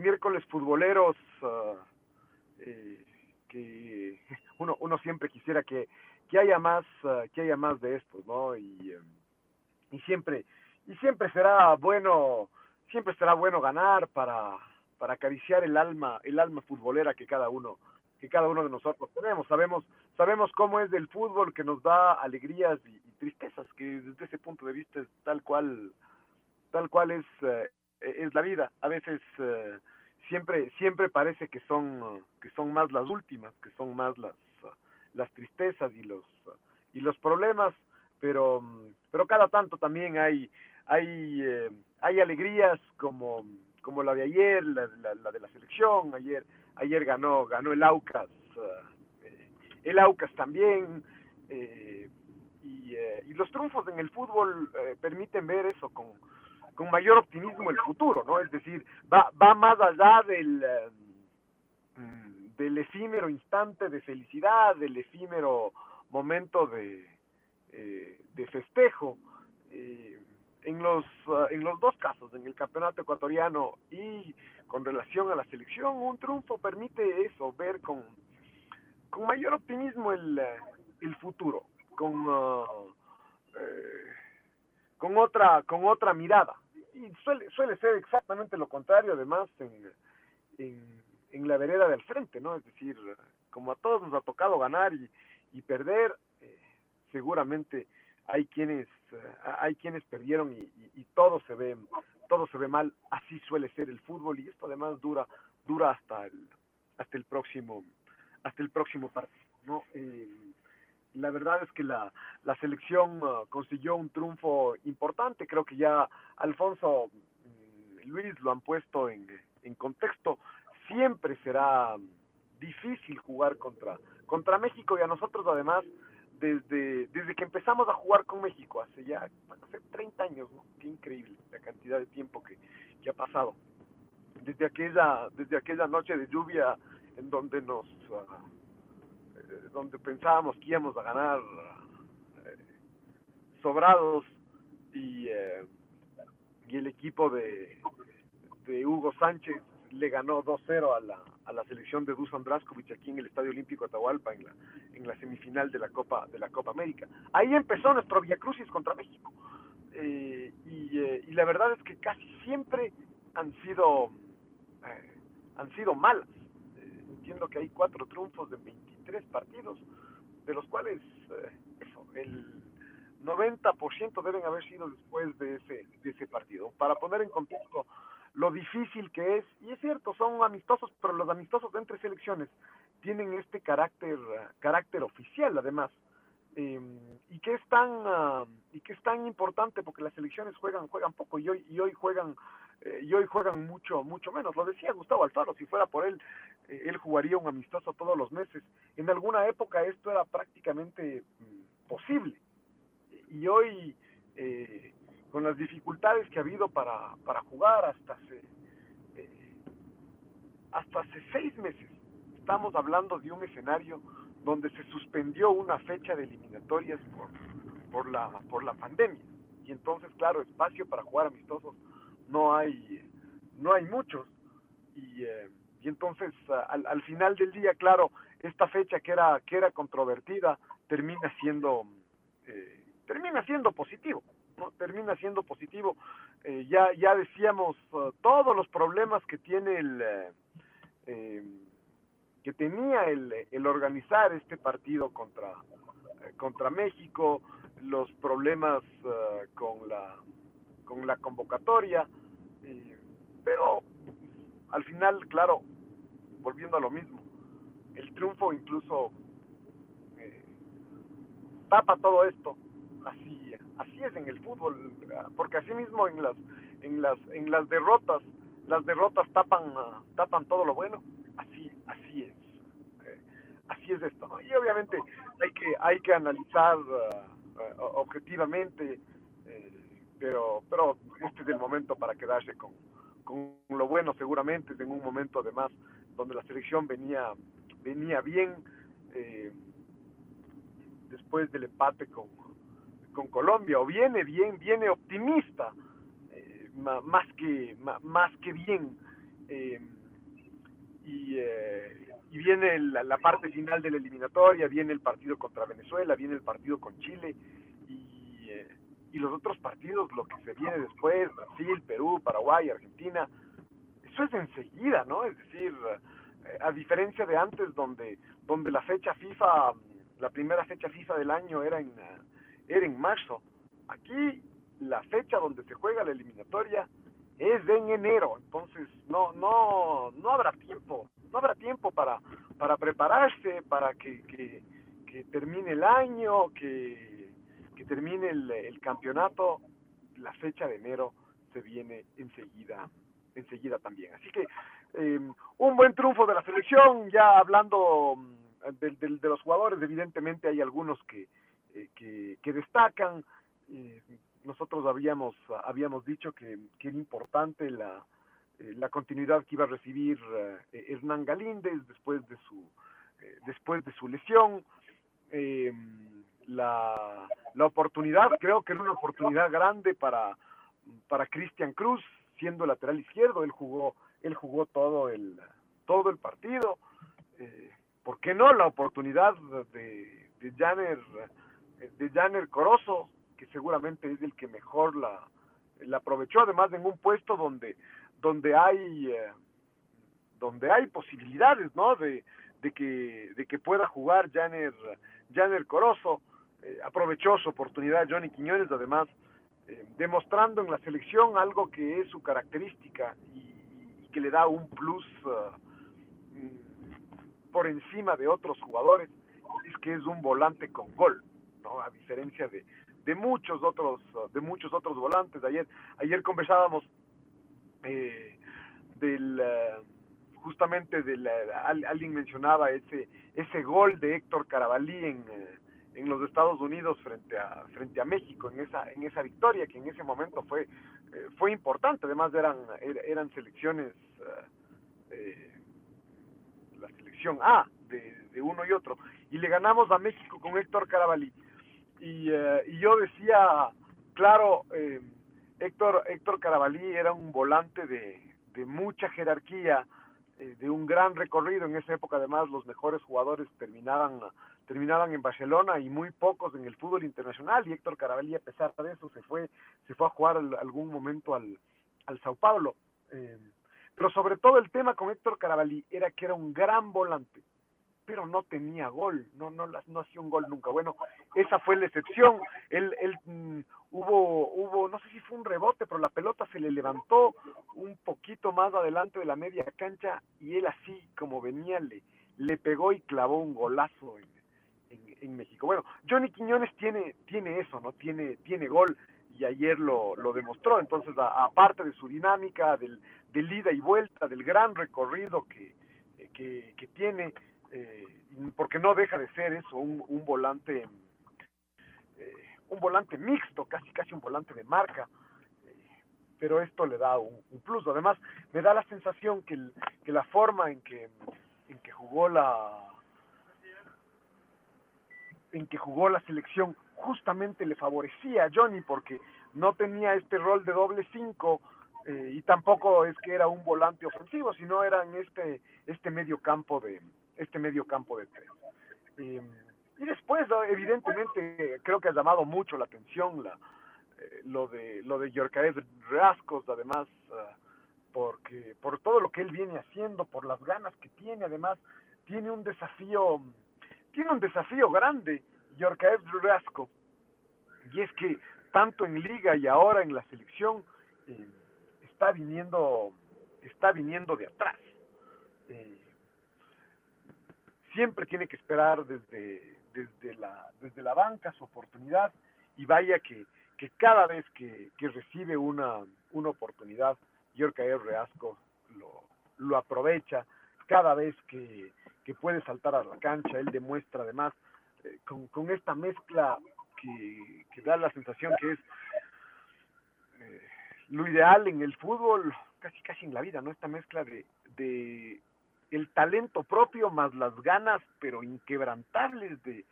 miércoles futboleros que uno, uno siempre quisiera que, que haya más, que haya más de estos, ¿no? Y, y siempre, y siempre será bueno siempre será bueno ganar para, para acariciar el alma, el alma futbolera que cada uno, que cada uno de nosotros tenemos. Sabemos, sabemos cómo es del fútbol que nos da alegrías y, tristezas, que desde ese punto de vista es tal cual, tal cual es, eh, es la vida. A veces eh, siempre, siempre parece que son, que son más las últimas, que son más las, las tristezas y los, y los problemas, pero, pero cada tanto también hay, hay eh, hay alegrías como, como la de ayer, la, de la selección, ayer, ayer ganó, ganó el Aucas, eh, el Aucas también, eh, y, los triunfos en el fútbol permiten ver eso con, con mayor optimismo el futuro, ¿no? Es decir, va, va más allá del, del efímero instante de felicidad, del efímero momento de, de festejo. Eh, en los, ah, en los dos casos, en el campeonato ecuatoriano y con relación a la selección, un triunfo permite eso, ver con, con mayor optimismo el, eh, el futuro, con, eh, con, otra, con otra mirada. Y suele, suele ser exactamente lo contrario, además, en, en, en la vereda del frente, ¿no? Es decir, como a todos nos ha tocado ganar y, y perder, eh, seguramente hay quienes eh, hay quienes perdieron y, todo se ve todo se ve mal así suele ser el fútbol y esto además dura dura hasta el hasta el próximo hasta el próximo partido no eh, la verdad es que la, la selección uh, consiguió un triunfo importante creo que ya Alfonso mm, Luis lo han puesto en, en contexto siempre será difícil jugar contra contra México y a nosotros además desde, desde que empezamos a jugar con México, hace ya, hace 30 años, ¿no? Qué increíble la cantidad de tiempo que, que ha pasado. Desde aquella, desde aquella noche de lluvia en donde nos, uh, donde pensábamos que íbamos a ganar uh, sobrados y, uh, y el equipo de, de Hugo Sánchez le ganó 2-0 a la, a la selección de Dusan Draskovic aquí en el Estadio Olímpico Atahualpa en la, en la semifinal de la Copa de la Copa América. Ahí empezó nuestro Via Crucis contra México. Eh, y, eh, y, la verdad es que casi siempre han sido eh, han sido malas. Eh, entiendo que hay cuatro triunfos de 23 partidos, de los cuales eso, el 90% deben haber sido después de ese, de ese partido. Para poner en contexto lo difícil que es, y es cierto, son amistosos, pero los amistosos entre selecciones tienen este carácter, carácter oficial además, eh, y que es tan y que es tan importante porque las selecciones juegan juegan poco y hoy y hoy juegan eh, y hoy juegan mucho mucho menos lo decía Gustavo Alfaro si fuera por él eh, él jugaría un amistoso todos los meses en alguna época esto era prácticamente mm, posible y hoy eh, con las dificultades que ha habido para, para jugar hasta hace, eh, hasta hace seis meses. Estamos hablando de un escenario donde se suspendió una fecha de eliminatorias por, por, la, por la pandemia. Y entonces, claro, espacio para jugar amistosos no hay, no hay muchos. Y, eh, y entonces, al, al final del día, claro, esta fecha que era, que era controvertida termina siendo, eh, termina siendo positivo termina siendo positivo. Eh, ya, ya decíamos uh, todos los problemas que tiene el eh, eh, que tenía el, el, organizar este partido contra, contra México, los problemas con la con la convocatoria, pero al final, claro, volviendo a lo mismo, el triunfo incluso tapa todo esto, así así es en el fútbol, porque así mismo en las en las en las derrotas, las derrotas tapan tapan todo lo bueno, así así es. Eh, así es esto. Y obviamente hay que hay que analizar uh, objetivamente eh, pero pero este es el momento para quedarse con con lo bueno seguramente en un momento además donde la selección venía venía bien eh, después del empate con con Colombia, o viene bien, viene optimista, eh, más, que, más que bien. Eh, y, eh, y, viene la, la, parte final de la eliminatoria, viene el partido contra Venezuela, viene el partido con Chile, y, eh, y los otros partidos, lo que se viene después, Brasil, Perú, Paraguay, Argentina, eso es enseguida, ¿no? Es decir, eh, a diferencia de antes, donde, donde la fecha FIFA, la primera fecha FIFA del año era en era en marzo. Aquí la fecha donde se juega la eliminatoria es en enero, entonces no no no habrá tiempo, no habrá tiempo para para prepararse, para que, que, que termine el año, que, que termine el, el, campeonato, la fecha de enero se viene enseguida, enseguida también. Así que eh, un buen triunfo de la selección, ya hablando mm, de, de, los jugadores, evidentemente hay algunos que, eh, que, destacan. Eh, nosotros habíamos, habíamos dicho que, que era importante la, eh, la continuidad que iba a recibir Hernán Galíndez después de su, después de su lesión. la, la oportunidad, creo que era una oportunidad grande para, para Cristian Cruz, siendo lateral izquierdo, él jugó, él jugó todo el, todo el partido. ¿Por qué no la oportunidad de, de Janer de Janer Corozo, que seguramente es el que mejor la, la aprovechó, además en un puesto donde, donde hay eh, donde hay posibilidades, ¿no? De, de que de que pueda jugar Janer Janer Corozo, eh, aprovechó su oportunidad Johnny Quiñones, además eh, demostrando en la selección algo que es su característica y, que le da un plus uh, por encima de otros jugadores, es que es un volante con gol. ¿no? A diferencia de, de muchos otros, de muchos otros volantes. Ayer, ayer conversábamos eh, del justamente del alguien mencionaba ese ese gol de Héctor Carabalí en, en los Estados Unidos frente a frente a México en esa en esa victoria que en ese momento fue eh, fue importante. Además eran er, eran selecciones eh, la selección A de, de uno y otro. Y le ganamos a México con Héctor Carabalí. Y, eh, y yo decía, claro, eh, Héctor, Héctor Carabalí era un volante de, de mucha jerarquía, eh, de un gran recorrido, en esa época además los mejores jugadores terminaban, terminaban en Barcelona y muy pocos en el fútbol internacional, y Héctor Carabalí a pesar de eso se fue, se fue a jugar al, algún momento al, al Sao Paulo. Eh, pero sobre todo el tema con Héctor Carabalí era que era un gran volante, pero no tenía gol, no, no, no hacía un gol nunca. Bueno, esa fue la excepción. Él, él mm, hubo, hubo, no sé si fue un rebote, pero la pelota se le levantó un poquito más adelante de la media cancha y él así como venía le, le pegó y clavó un golazo en, en, México. Bueno, Johnny Quiñones tiene, tiene eso, ¿no? Tiene, tiene gol y ayer lo, lo demostró. Entonces, aparte de su dinámica, del, ida y vuelta, del gran recorrido que, que, tiene, eh, porque no deja de ser eso, un, un volante eh, un volante mixto, casi casi un volante de marca, eh, pero esto le da un, plus. Además, me da la sensación que, que la forma en que, en que jugó la en que jugó la selección justamente le favorecía a Johnny porque no tenía este rol de doble cinco eh, y tampoco es que era un volante ofensivo, sino era en este, este medio campo de, este medio campo de tres. Eh, y después, evidentemente, creo que ha llamado mucho la atención la, eh, lo de lo de Yorkaev Rascos, además, ah, porque por todo lo que él viene haciendo, por las ganas que tiene, además, tiene un desafío, tiene un desafío grande, Yorkaev Rasco, y es que tanto en liga y ahora en la selección eh, está viniendo está viniendo de atrás. Eh, siempre tiene que esperar desde desde la desde la banca su oportunidad y vaya que, que cada vez que, que recibe una, una oportunidad Yorkaev Reasco lo, lo aprovecha cada vez que, que puede saltar a la cancha él demuestra además eh, con, con esta mezcla que, da la sensación que es eh, lo ideal en el fútbol, casi casi en la vida, ¿no? Esta mezcla de, de el talento propio más las ganas, pero inquebrantables de,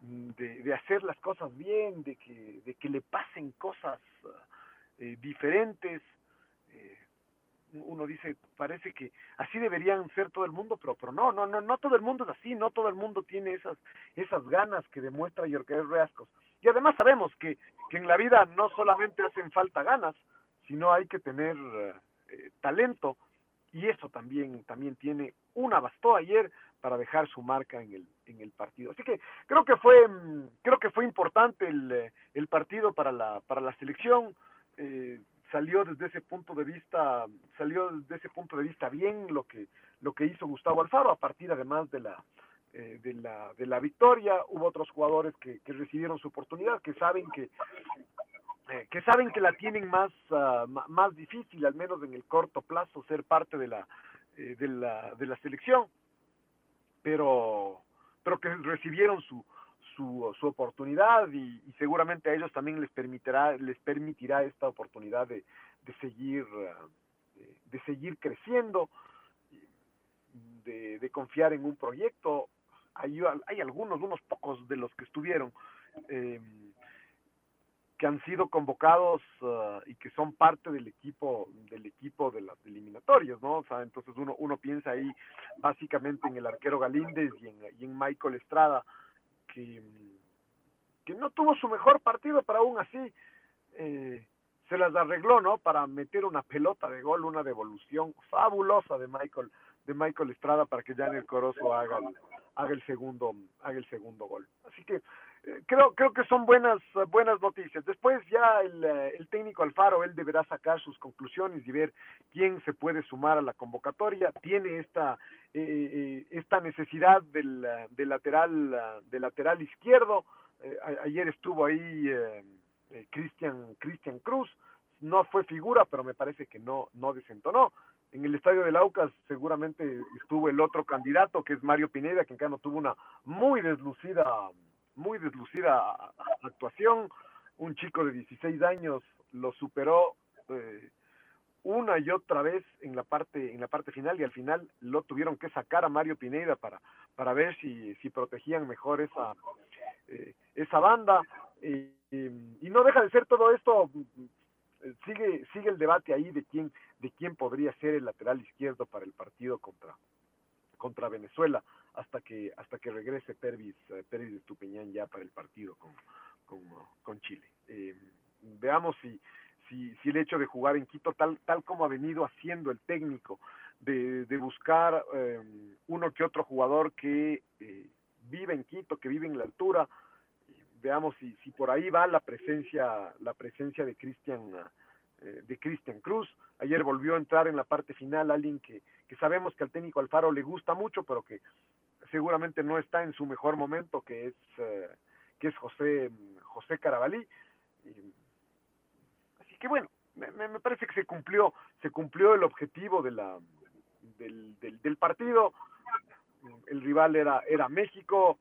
de, de hacer las cosas bien, de que, de que le pasen cosas eh, diferentes. Uno dice, parece que así deberían ser todo el mundo, pero, pero no, no, no, no todo el mundo es así, no todo el mundo tiene esas, esas ganas que demuestra Yorker Reascos. Y además sabemos que, que en la vida no solamente hacen falta ganas, sino hay que tener eh, talento, y eso también, también tiene una bastó ayer para dejar su marca en el, en el partido. Así que creo que fue, mm, creo que fue importante el, eh, el partido para la, para la selección. Eh, salió desde ese punto de vista salió desde ese punto de vista bien lo que lo que hizo Gustavo Alfaro a partir además de la eh, de la de la victoria. Hubo otros jugadores que, que recibieron su oportunidad que saben que eh, que saben que la tienen más uh, más difícil al menos en el corto plazo ser parte de la eh, de la de la selección. Pero pero que recibieron su su, oportunidad y, seguramente a ellos también les permitirá les permitirá esta oportunidad de, de seguir uh, de seguir creciendo de, de, confiar en un proyecto hay, hay algunos unos pocos de los que estuvieron eh, que han sido convocados uh, y que son parte del equipo del equipo de las eliminatorias, ¿no? Entonces uno uno piensa ahí básicamente en el arquero Galíndez y en Michael Estrada que que no tuvo su mejor partido, pero aún así eh, se las arregló, ¿no? Para meter una pelota de gol, una devolución fabulosa de Michael de Michael Estrada para que Janel Corozo haga haga el segundo haga el segundo gol. Así que creo creo que son buenas buenas noticias. Después ya el, el, técnico Alfaro él deberá sacar sus conclusiones y ver quién se puede sumar a la convocatoria. Tiene esta eh, esta necesidad del, del lateral del lateral izquierdo. Eh, ayer estuvo ahí eh, Cristian Cristian Cruz. No fue figura, pero me parece que no no desentonó. En el estadio del Aucas seguramente estuvo el otro candidato que es Mario Pineda, que en cambio tuvo una muy deslucida muy deslucida actuación. Un chico de 16 años lo superó eh, una y otra vez en la parte en la parte final y al final lo tuvieron que sacar a Mario Pineda para para ver si si protegían mejor esa eh, esa banda y no deja de ser todo esto sigue sigue el debate ahí de quién de quién podría ser el lateral izquierdo para el partido contra contra Venezuela hasta que hasta que regrese Pervis, uh, Pervis Estupiñán ya para el partido con, con, con Chile. Eh, veamos si, si, si el hecho de jugar en Quito, tal, tal como ha venido haciendo el técnico, de, de buscar eh, uno que otro jugador que eh, vive en Quito, que vive en la altura, veamos si, si por ahí va la presencia, la presencia de Cristian eh, de Cristian Cruz. Ayer volvió a entrar en la parte final alguien que, que sabemos que al técnico Alfaro le gusta mucho, pero que seguramente no está en su mejor momento, que es, eh, que es José, José Carabalí. Y, así que bueno, me, me, parece que se cumplió, se cumplió el objetivo de la, del, del, partido. El rival era, era México,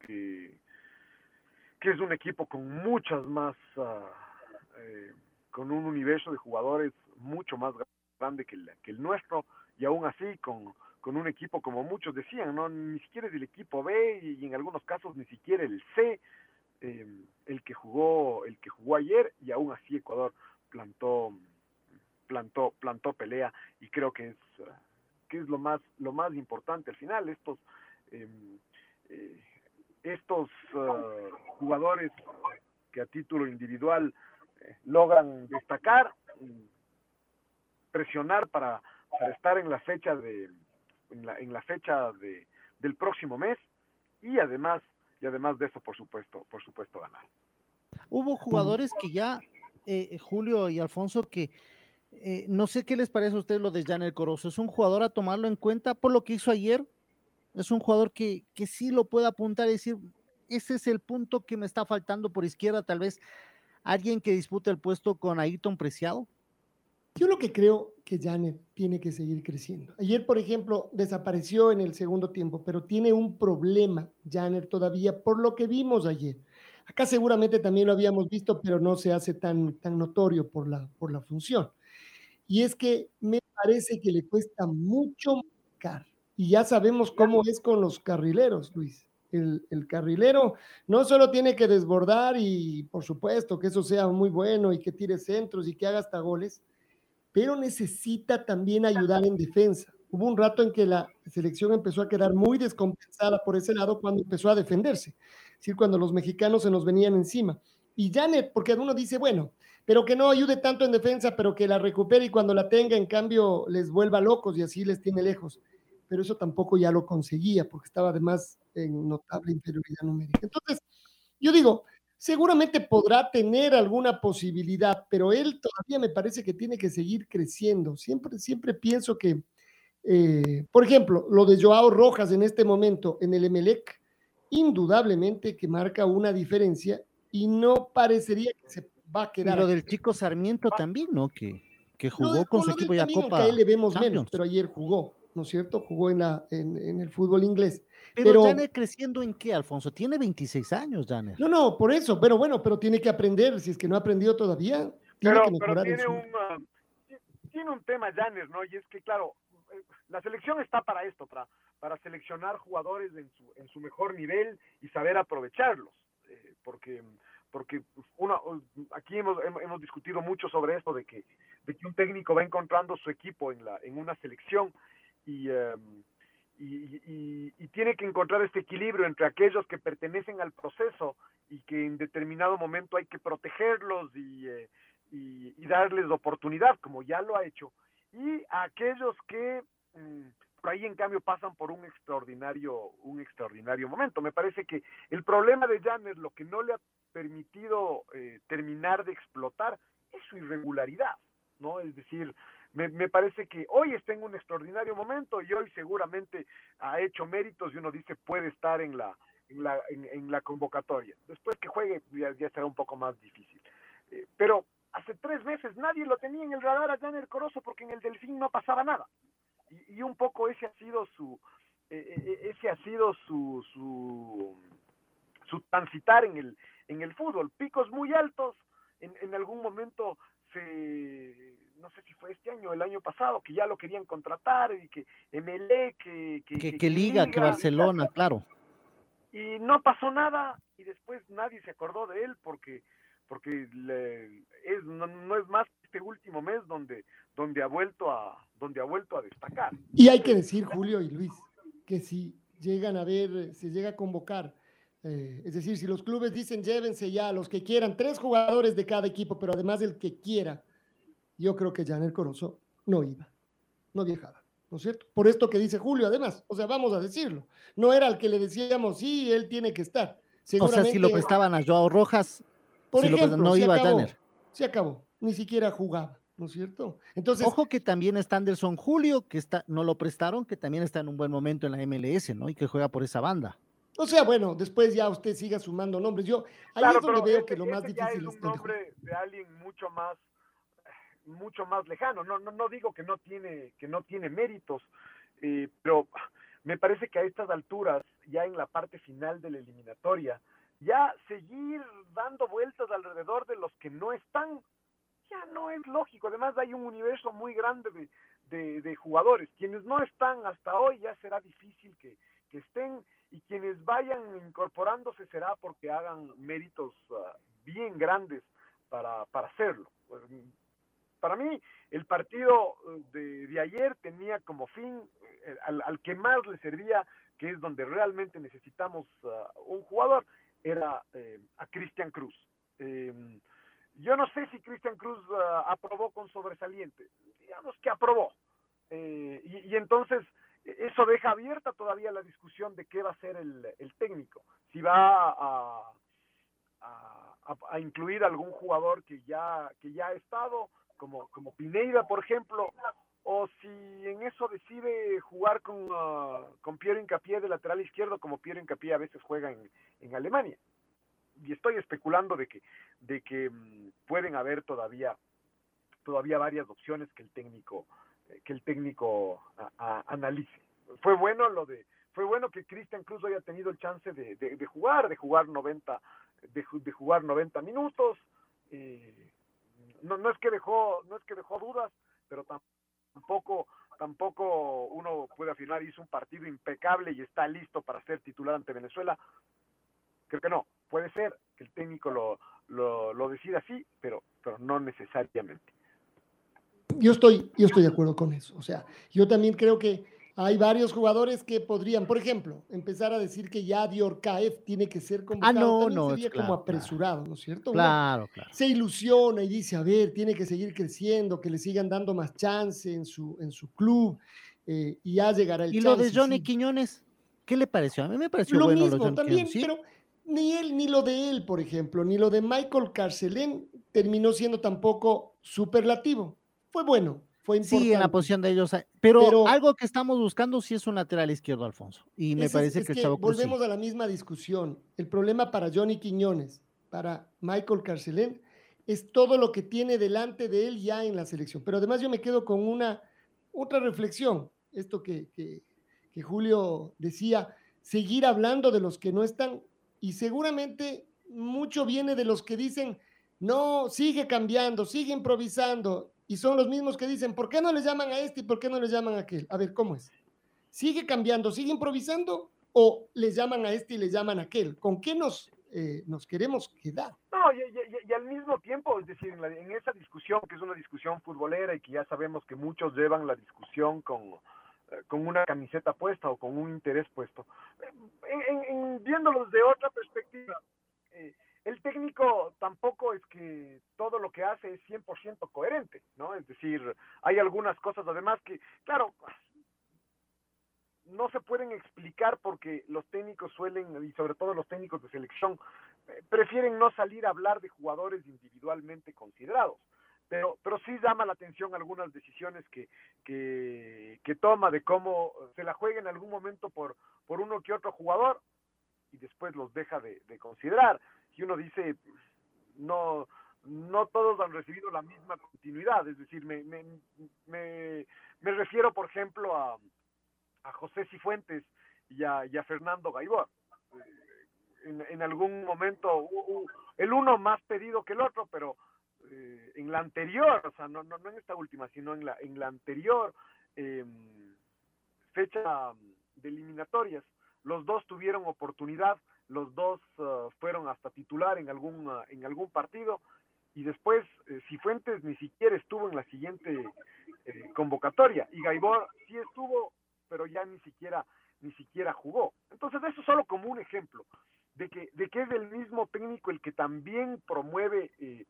que, que es un equipo con muchas más, uh, eh, con un universo de jugadores mucho más grande que el, que el nuestro, y aún así con, con un equipo como muchos decían, no ni siquiera es el equipo B y en algunos casos ni siquiera el C, eh, el que jugó el que jugó ayer y aún así Ecuador plantó plantó plantó pelea y creo que es que es lo más lo más importante al final. Estos eh, eh, estos uh, jugadores que a título individual eh, logran destacar, presionar para, estar en la fecha de en la, en la fecha de, del próximo mes. Y además y además de eso por supuesto por supuesto ganar hubo jugadores que ya eh, Julio y Alfonso que eh, no sé qué les parece a ustedes lo de Janel Corozo. Es un jugador a tomarlo en cuenta por lo que hizo ayer es un jugador que, que sí lo puede apuntar y decir ese es el punto que me está faltando por izquierda tal vez alguien que dispute el puesto con Ayrton Preciado yo lo que creo que Janet tiene que seguir creciendo. Ayer, por ejemplo, desapareció en el segundo tiempo, pero tiene un problema Janet todavía por lo que vimos ayer. Acá seguramente también lo habíamos visto, pero no se hace tan, tan notorio por la, por la función. Y es que me parece que le cuesta mucho marcar. Y ya sabemos cómo es con los carrileros, Luis. El, el, carrilero no solo tiene que desbordar y por supuesto que eso sea muy bueno y que tire centros y que haga hasta goles, pero necesita también ayudar en defensa. Hubo un rato en que la selección empezó a quedar muy descompensada por ese lado cuando empezó a defenderse, es decir, cuando los mexicanos se nos venían encima. Y Janet, porque uno dice, bueno, pero que no ayude tanto en defensa, pero que la recupere y cuando la tenga, en cambio, les vuelva locos y así les tiene lejos. Pero eso tampoco ya lo conseguía porque estaba además en notable inferioridad numérica. Entonces, yo digo, seguramente podrá tener alguna posibilidad, pero él todavía me parece que tiene que seguir creciendo. Siempre, siempre pienso que, eh, por ejemplo, lo de Joao Rojas en este momento en el Emelec, indudablemente que marca una diferencia y no parecería que se va a quedar. Y lo del chico Sarmiento también, ¿no? Que, que jugó con su equipo ya Copa. A él le vemos menos, pero ayer jugó, ¿no es cierto? Jugó en, la, en, en el fútbol inglés. Pero, Janet creciendo en qué, Alfonso? Tiene 26 años, Janet. No, no, por eso, pero bueno, pero tiene que aprender, si es que no ha aprendido todavía, tiene que mejorar tiene, un, ah, tiene un tema Janet, ¿no? Y es que, claro, eh, la selección está para esto, para, para seleccionar jugadores en su, en su mejor nivel y saber aprovecharlos, eh, porque porque uno, aquí hemos, hemos discutido mucho sobre esto de que, de que un técnico va encontrando su equipo en, la, en una selección y, em, y, tiene que encontrar este equilibrio entre aquellos que pertenecen al proceso y que en determinado momento hay que protegerlos y, eh, darles oportunidad, como ya lo ha hecho, y aquellos que mm, por ahí en cambio pasan por un extraordinario, un extraordinario momento. Me parece que el problema de Janet, lo que no le ha permitido eh, terminar de explotar, es su irregularidad, ¿no? Es decir, me, parece que hoy está en un extraordinario momento y hoy seguramente ha hecho méritos y uno dice puede estar en la, en la, en, la convocatoria. Después que juegue ya, será un poco más difícil. Eh, pero hace tres meses nadie lo tenía en el radar a el Corozo porque en el Delfín no pasaba nada. Y, un poco ese ha sido su, eh, eh, ese ha sido su, su, su transitar en el, en el fútbol. Picos muy altos, en, en algún momento se no sé si fue este año o el año pasado, que ya lo querían contratar y que MLE, que... Que, que, Liga, que Barcelona, claro. Y no pasó nada y después nadie se acordó de él porque porque es, no, es más este último mes donde donde ha vuelto a donde ha vuelto a destacar. Y hay que decir, Julio y Luis, que si llegan a ver, se llega a convocar eh, es decir, si los clubes dicen llévense ya los que quieran, tres jugadores de cada equipo, pero además el que quiera, yo creo que Janel Corozo no iba, no viajaba, ¿no es cierto? Por esto que dice Julio, además, o sea, vamos a decirlo, no era el que le decíamos, sí, él tiene que estar. o sea, si lo prestaban a Joao Rojas, por ejemplo, no iba se acabó, Se acabó, ni siquiera jugaba. ¿no es cierto? Entonces, ojo que también está Anderson Julio, que está, no lo prestaron, que también está en un buen momento en la MLS, ¿no? Y que juega por esa banda. O sea, bueno, después ya usted siga sumando nombres. Yo ahí es donde veo que lo más difícil es un nombre de alguien mucho más mucho más lejano. No, no, no digo que no tiene, que no tiene méritos, eh, pero me parece que a estas alturas, ya en la parte final de la eliminatoria, ya seguir dando vueltas alrededor de los que no están, ya no es lógico. Además hay un universo muy grande de, de, jugadores. Quienes no están hasta hoy ya será difícil que, que estén y quienes vayan incorporándose será porque hagan méritos ah, bien grandes para, para hacerlo. Pues, para mí, el partido eh, de, ayer tenía como fin eh, al, que más le servía, que es donde realmente necesitamos uh, un jugador, era eh, a Cristian Cruz. Em, yo no sé si Cristian Cruz ah, aprobó con sobresaliente, digamos que aprobó. Y, entonces eso deja abierta todavía la discusión de qué va a ser el, técnico, si va a, a, incluir algún jugador que ya, que ya ha estado, como, como Pineida, por ejemplo, o si en eso decide jugar con, uh, con Piero Incapié de lateral izquierdo, como Piero Incapié a veces juega en, en Alemania. Y estoy especulando de que, de que mm, pueden haber todavía, todavía varias opciones que el técnico, eh, que el técnico analice. Fue bueno lo de, fue bueno que Cristian Cruz haya tenido el chance de, de, jugar, de jugar 90, de, de jugar 90 minutos. Eh, no, no es que dejó, no es que dejó dudas, pero tampoco tampoco uno puede afirmar hizo un partido impecable y está listo para ser titular ante Venezuela. Creo que no. Puede ser que el técnico lo, lo, lo decida así, pero, pero no necesariamente. Yo estoy, yo estoy de acuerdo con eso. O sea, yo también creo que hay varios jugadores que podrían, por ejemplo, empezar a decir que ya Diorcaev tiene que ser convocado. Ah, no, no, sería como apresurado, ¿no es cierto? Claro, claro. Se ilusiona y dice, a ver, tiene que seguir creciendo, que le sigan dando más chance en su, en su club eh, y ya llegará el ¿Y lo de Johnny Quiñones? ¿Qué le pareció? A mí me pareció lo bueno mismo, también, pero ni él, ni lo de él, por ejemplo, ni lo de Michael Carcelén terminó siendo tampoco superlativo. Fue bueno, Sí, en la posición de ellos. Eh, pero, algo que estamos buscando sí es un lateral izquierdo, Alfonso. Y me parece que, el Volvemos a la misma discusión. El problema para Johnny Quiñones, para Michael Carcelén, es todo lo que tiene delante de él ya en la selección. Pero además yo me quedo con una otra reflexión. Esto que, que, que Julio decía, seguir hablando de los que no están. Y seguramente mucho viene de los que dicen, no, sigue cambiando, sigue improvisando y son los mismos que dicen, ¿por qué no le llaman a este y por qué no le llaman a aquel? A ver, ¿cómo es? ¿Sigue cambiando, sigue improvisando o les llaman a este y le llaman a aquel? ¿Con qué nos, eh, nos queremos quedar? No, y, al mismo tiempo, es decir, en, esa discusión, que es una discusión futbolera y que ya sabemos que muchos llevan la discusión con, eh, con una camiseta puesta o con un interés puesto, en, viéndolos de otra perspectiva, eh, el técnico tampoco es que todo lo que hace es 100% coherente, ¿no? Es decir, hay algunas cosas además que, claro, no se pueden explicar porque los técnicos suelen, y sobre todo los técnicos de selección, eh, prefieren no salir a hablar de jugadores individualmente considerados. Pero, pero sí llama la atención algunas decisiones que, que, que toma de cómo se la juega en algún momento por, por uno que otro jugador y después los deja de, de considerar y uno dice, no, no todos han recibido la misma continuidad, es decir, me, me, me, refiero, por ejemplo, a, a José Cifuentes y a, Fernando Gaibor. En, en, algún momento, el uno más pedido que el otro, pero eh, en la anterior, o sea, no, no, no, en esta última, sino en la, en la anterior eh, fecha de eliminatorias, los dos tuvieron oportunidad los dos uh, fueron hasta titular en algún, uh, en algún partido y después eh, Cifuentes ni siquiera estuvo en la siguiente eh, convocatoria y Gaibor sí estuvo, pero ya ni siquiera ni siquiera jugó. Entonces eso solo como un ejemplo de que de que es el mismo técnico el que también promueve eh,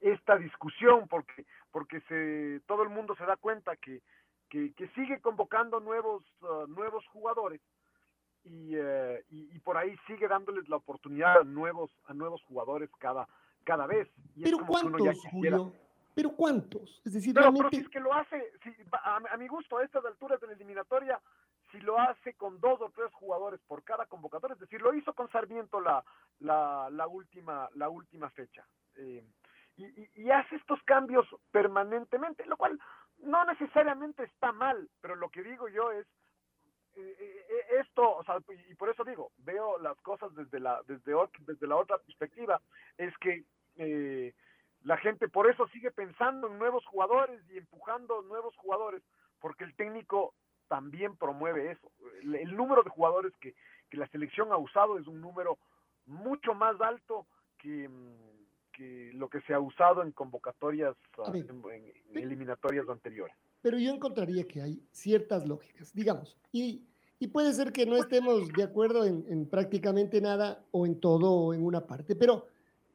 esta discusión porque porque se todo el mundo se da cuenta que que, que sigue convocando nuevos uh, nuevos jugadores eh, y, y, por ahí sigue dándoles la oportunidad a nuevos, a nuevos jugadores cada, cada vez. pero ¿cuántos, Julio? ¿Pero cuántos? Es decir, pero, si es que lo hace, si, a, mi gusto, a estas alturas de la eliminatoria, si lo hace con dos o tres jugadores por cada convocatoria, es decir, lo hizo con Sarmiento la, la, la última, la última fecha. Eh, y, y, y, hace estos cambios permanentemente, lo cual no necesariamente está mal, pero lo que digo yo es, esto, o sea, y por eso digo, veo las cosas desde la, desde, desde la otra perspectiva, es que eh, la gente por eso sigue pensando en nuevos jugadores y empujando nuevos jugadores, porque el técnico también promueve eso. El, número de jugadores que, que, la selección ha usado es un número mucho más alto que, que lo que se ha usado en convocatorias, en eliminatorias anteriores. Pero yo encontraría que hay ciertas lógicas, digamos, y, y puede ser que no estemos de acuerdo en, prácticamente nada o en todo o en una parte, pero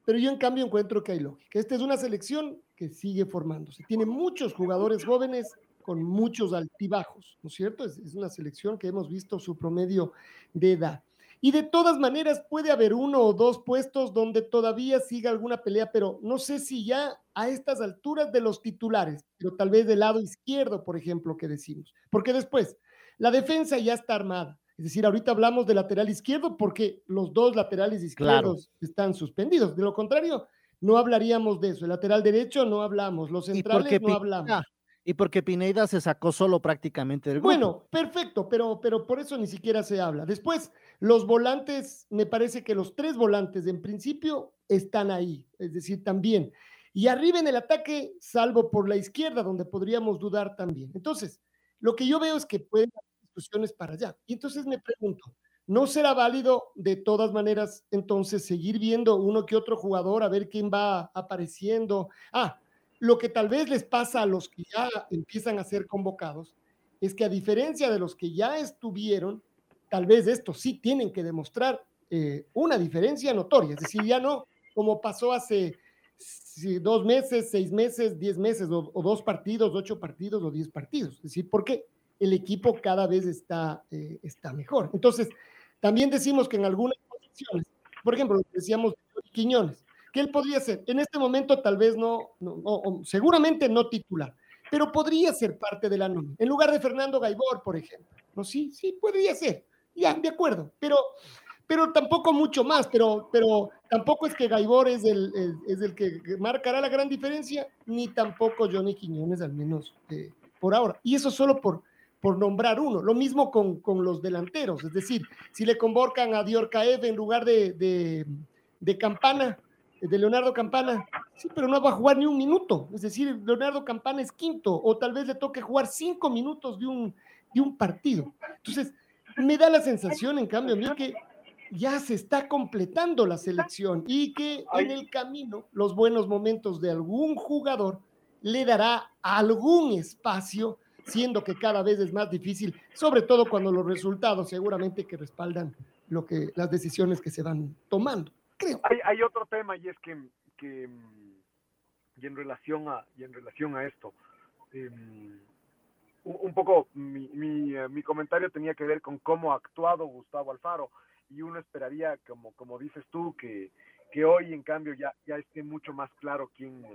pero yo en cambio encuentro que hay lógica. Esta es una selección que sigue formándose. Tiene muchos jugadores jóvenes con muchos altibajos, ¿no es cierto? Es, es una selección que hemos visto su promedio de edad. Y de todas maneras puede haber uno o dos puestos donde todavía siga alguna pelea, pero no sé si ya a estas alturas de los titulares, pero tal vez del lado izquierdo, por ejemplo, que decimos. Porque después, la defensa ya está armada. Es decir, ahorita hablamos de lateral izquierdo porque los dos laterales izquierdos están suspendidos. De lo contrario, no hablaríamos de eso. El lateral derecho no hablamos, los centrales no hablamos. Y porque Pineida se sacó solo prácticamente del grupo. Bueno, perfecto, pero, pero por eso ni siquiera se habla. Después, los volantes, me parece que los tres volantes en principio están ahí, es decir, también. Y arriba en el ataque, salvo por la izquierda, donde podríamos dudar también. Entonces, lo que yo veo es que pueden haber discusiones para allá. Y entonces me pregunto, ¿no será válido de todas maneras entonces seguir viendo uno que otro jugador a ver quién va apareciendo? Ah, lo que tal vez les pasa a los que ya empiezan a ser convocados es que a diferencia de los que ya estuvieron, tal vez estos sí tienen que demostrar eh, una diferencia notoria. Es decir, ya no como pasó hace dos meses, seis meses, diez meses, o, dos partidos, ocho partidos o diez partidos. Es decir, porque el equipo cada vez está, eh, está mejor. Entonces, también decimos que en algunas posiciones, por ejemplo, decíamos Quiñones, que él podría ser. En este momento tal vez no, no, seguramente no titular, pero podría ser parte de la nómina. En lugar de Fernando Gaibor, por ejemplo. No, sí, sí, podría ser. Ya, de acuerdo. Pero, pero tampoco mucho más. Pero, pero tampoco es que Gaibor es el, es el que marcará la gran diferencia, ni tampoco Johnny Quiñones, al menos eh, por ahora. Y eso solo por, por nombrar uno. Lo mismo con, con, los delanteros. Es decir, si le convocan a Dior Caev en lugar de, de, de Campana, de Leonardo Campana, sí, pero no va a jugar ni un minuto. Es decir, Leonardo Campana es quinto, o tal vez le toque jugar cinco minutos de un, de un partido. Entonces, me da la sensación, en cambio, a mí que ya se está completando la selección y que en el camino los buenos momentos de algún jugador le dará algún espacio, siendo que cada vez es más difícil, sobre todo cuando los resultados seguramente que respaldan lo que las decisiones que se van tomando. Hay, otro tema y es que, y en relación a, y en relación a esto, em, un, poco mi, eh, mi, comentario tenía que ver con cómo ha actuado Gustavo Alfaro y uno esperaría, como, como dices tú, que, que hoy en cambio ya, ya esté mucho más claro quién,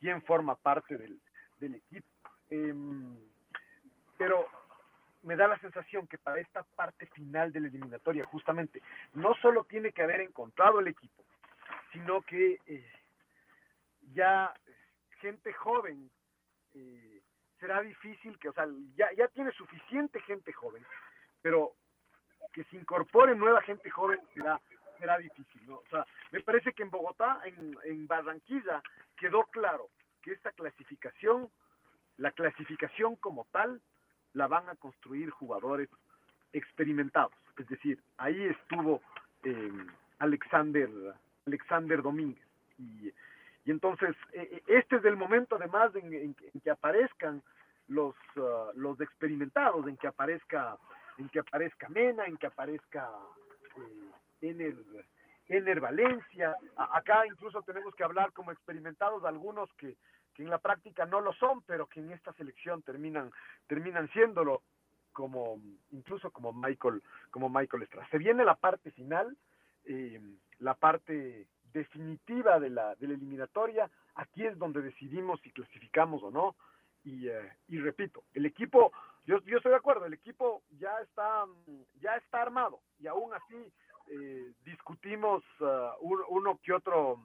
quién forma parte del, del equipo. Em, pero me da la sensación que para esta parte final de la eliminatoria, justamente, no solo tiene que haber encontrado el equipo, sino que eh, ya gente joven, eh, será difícil que, o sea, ya, ya tiene suficiente gente joven, pero que se incorpore nueva gente joven será, será difícil, ¿no? O sea, me parece que en Bogotá, en, en Barranquilla, quedó claro que esta clasificación, la clasificación como tal, la van a construir jugadores experimentados. Es decir, ahí estuvo eh, Alexander, Alexander Domínguez. Y, entonces, eh, eh, este es el momento además en, que aparezcan los, uh, los experimentados, en que aparezca en que aparezca Mena, en que aparezca Ener, Ener Valencia. acá incluso tenemos que hablar como experimentados algunos que, que en la práctica no lo son, pero que en esta selección terminan, terminan siéndolo, como incluso como Michael, como Michael Estrada. Se viene la parte final, eh, la parte definitiva de la, de la eliminatoria, aquí es donde decidimos si clasificamos o no, y, eh, y repito, el equipo, yo, yo estoy de acuerdo, el equipo ya está, ya está armado, y aún así eh, discutimos uh, uno que otro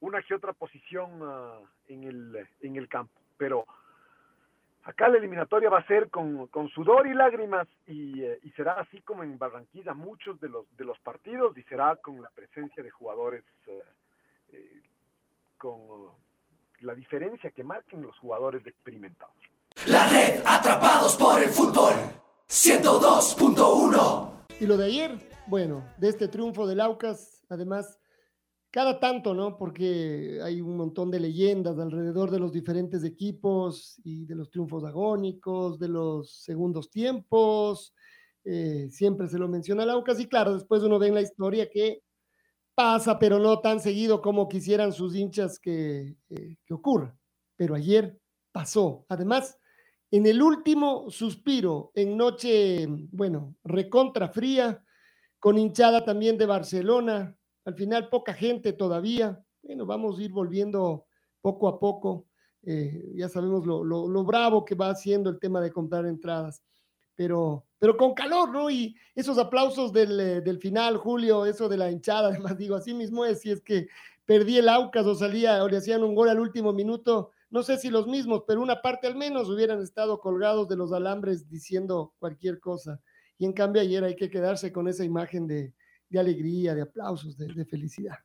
una que otra posición uh, en, el, en el campo. Pero acá la eliminatoria va a ser con, con sudor y lágrimas y, eh, y, será así como en Barranquilla muchos de los, de los partidos y será con la presencia de jugadores eh, con la diferencia que marquen los jugadores experimentados. La red atrapados por el fútbol 102.1 y lo de ayer, bueno, de este triunfo del Aucas, además cada tanto, ¿no? Porque hay un montón de leyendas alrededor de los diferentes equipos y de los triunfos agónicos, de los segundos tiempos. Eh, siempre se lo menciona Laucas y claro, después uno ve en la historia que pasa, pero no tan seguido como quisieran sus hinchas que, eh, que ocurra. Pero ayer pasó. Además, en el último suspiro, en noche, bueno, recontra fría, con hinchada también de Barcelona, al final poca gente todavía. Bueno, vamos a ir volviendo poco a poco. Eh, ya sabemos lo, lo, lo, bravo que va haciendo el tema de comprar entradas, pero, pero con calor, ¿no? Y esos aplausos del, eh, del final, Julio, eso de la hinchada, además digo, así mismo es, si es que perdí el Aucas o salía o le hacían un gol al último minuto, no sé si los mismos, pero una parte al menos hubieran estado colgados de los alambres diciendo cualquier cosa. Y en cambio ayer hay que quedarse con esa imagen de, de alegría, de aplausos, de, de, felicidad.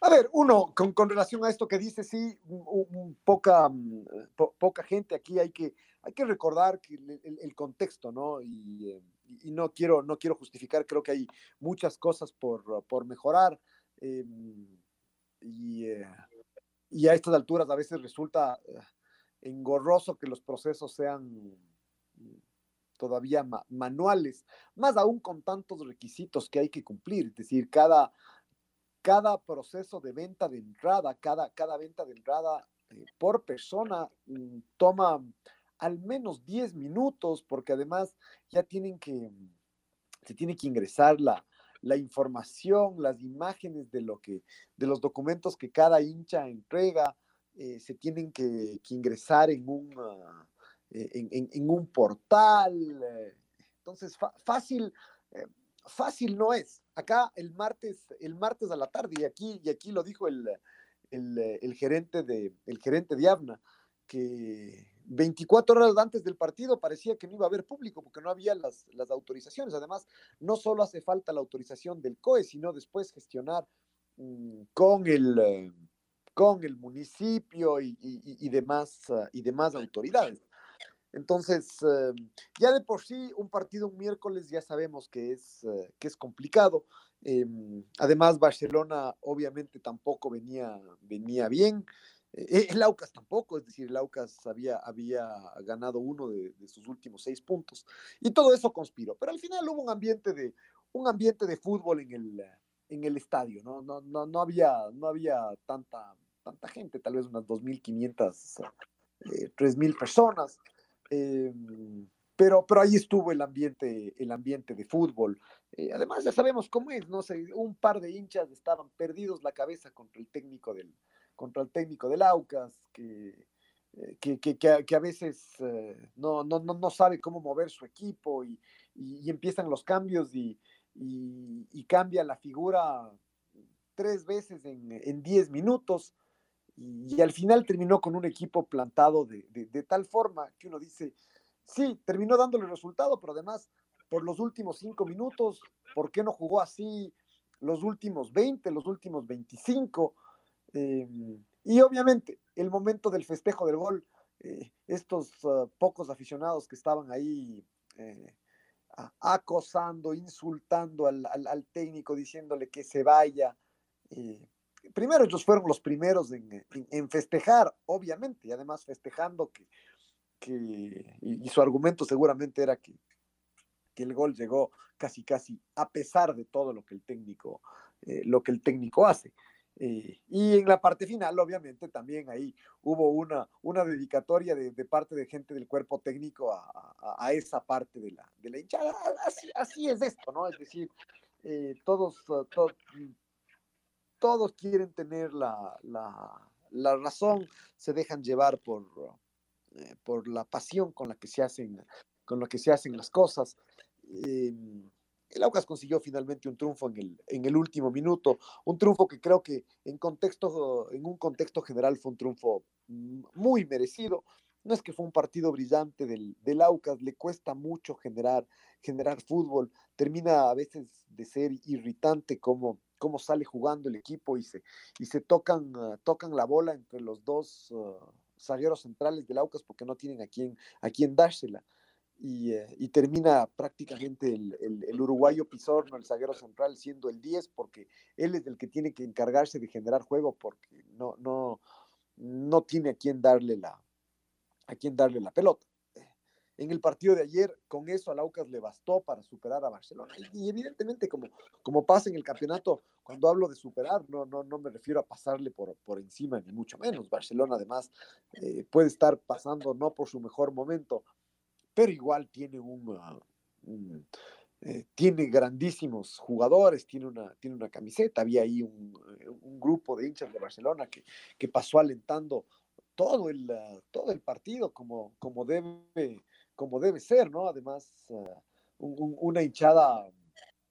A ver, uno, con, relación a esto que dice, sí, poca, po, poca gente aquí hay que, hay que recordar que el, contexto, ¿no? Y, eh, y, no, quiero, no quiero justificar, creo que hay muchas cosas por, por mejorar. Y, eh, y, a estas alturas a veces resulta eh, engorroso que los procesos sean todavía ma manuales, más aún con tantos requisitos que hay que cumplir, es decir, cada, cada proceso de venta de entrada, cada, cada venta de entrada eh, por persona mm, toma al menos 10 minutos, porque además ya tienen que, se tiene que ingresar la, la información, las imágenes de lo que, de los documentos que cada hincha entrega, eh, se tienen que, que, ingresar en un, uh, en, un portal. Eh, entonces, fácil, eh, fácil no es. Acá el martes, el martes a la tarde, y aquí, y aquí lo dijo el, el, gerente de, el gerente de Avna, que 24 horas antes del partido parecía que no iba a haber público porque no había las, las, autorizaciones. Además, no solo hace falta la autorización del COE, sino después gestionar mmm, con, el, eh, con el municipio y, y, y demás, y demás autoridades. Entonces, uh, ya de por sí, un partido un miércoles ya sabemos que es, uh, que es complicado. Eh, además, Barcelona obviamente tampoco venía, venía bien. Eh, el Aucas tampoco, es decir, el Aucas había, había ganado uno de, de, sus últimos seis puntos y todo eso conspiró, pero al final hubo un ambiente de, un ambiente de fútbol en el, en el estadio, ¿no? No, no, no, había, no había tanta, tanta gente, tal vez unas 2.500, eh, 3.000 personas, eh, pero, pero ahí estuvo el ambiente, el ambiente de fútbol. Eh, además, ya sabemos cómo es, no sé, un par de hinchas estaban perdidos la cabeza contra el técnico del, contra el técnico del Aucas, que, eh, que, que, que a, veces eh, no, no, no, sabe cómo mover su equipo y, y, y empiezan los cambios y, y, cambia la figura tres veces en, en diez minutos y, al final terminó con un equipo plantado de, de, tal forma que uno dice, sí, terminó dándole resultado, pero además por los últimos cinco minutos, ¿por qué no jugó así los últimos 20, los últimos 25? Eh, y obviamente, el momento del festejo del gol, eh, estos uh, pocos aficionados que estaban ahí eh, acosando, insultando al, al, técnico, diciéndole que se vaya. Primero ellos fueron los primeros en, en, festejar, obviamente, y además festejando que, que y, su argumento seguramente era que, que el gol llegó casi casi a pesar de todo lo que el técnico, eh, lo que el técnico hace. Eh, y en la parte final, obviamente, también ahí hubo una, una dedicatoria de, parte de gente del cuerpo técnico a, a, esa parte de la, de la hinchada. Así, así es esto, ¿no? Es decir, eh, todos, to, todos quieren tener la, la, la, razón, se dejan llevar por, eh, por la pasión con la que se hacen, con que se hacen las cosas. Eh, el Aucas consiguió finalmente un triunfo en el, en el último minuto, un triunfo que creo que en, contexto, en un contexto general fue un triunfo muy merecido. No es que fue un partido brillante del, del Aucas, le cuesta mucho generar, generar fútbol, termina a veces de ser irritante como, como sale jugando el equipo y se, y se tocan, uh, tocan la bola entre los dos uh, zagueros centrales del Aucas porque no tienen a quién, a quién dársela y, eh, y termina prácticamente el, el, el, uruguayo Pizorno, el zaguero central, siendo el 10, porque él es el que tiene que encargarse de generar juego, porque no, no, no tiene a quién darle la, a quién darle la pelota. En el partido de ayer, con eso a Laucas le bastó para superar a Barcelona. Y, evidentemente, como, como pasa en el campeonato, cuando hablo de superar, no, no, no me refiero a pasarle por, por encima, ni mucho menos. Barcelona, además, eh, puede estar pasando no por su mejor momento, pero igual tiene un, ah, eh, tiene grandísimos jugadores, tiene una, tiene una camiseta. Había ahí un, eh, un grupo de hinchas de Barcelona que, que pasó alentando todo el, ah, todo el partido como, como debe como debe ser, ¿no? Además, ah, una hinchada